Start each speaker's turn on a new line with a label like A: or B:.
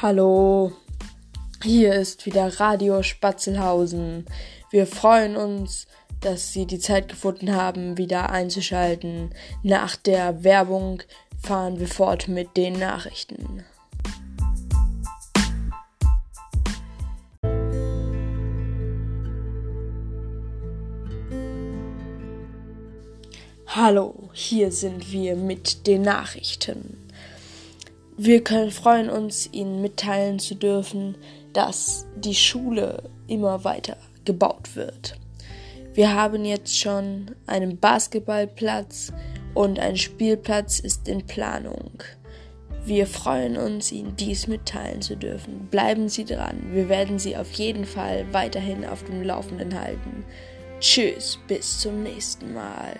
A: Hallo, hier ist wieder Radio Spatzelhausen. Wir freuen uns, dass Sie die Zeit gefunden haben, wieder einzuschalten. Nach der Werbung fahren wir fort mit den Nachrichten. Hallo, hier sind wir mit den Nachrichten. Wir können freuen uns, Ihnen mitteilen zu dürfen, dass die Schule immer weiter gebaut wird. Wir haben jetzt schon einen Basketballplatz und ein Spielplatz ist in Planung. Wir freuen uns, Ihnen dies mitteilen zu dürfen. Bleiben Sie dran. Wir werden Sie auf jeden Fall weiterhin auf dem Laufenden halten. Tschüss, bis zum nächsten Mal.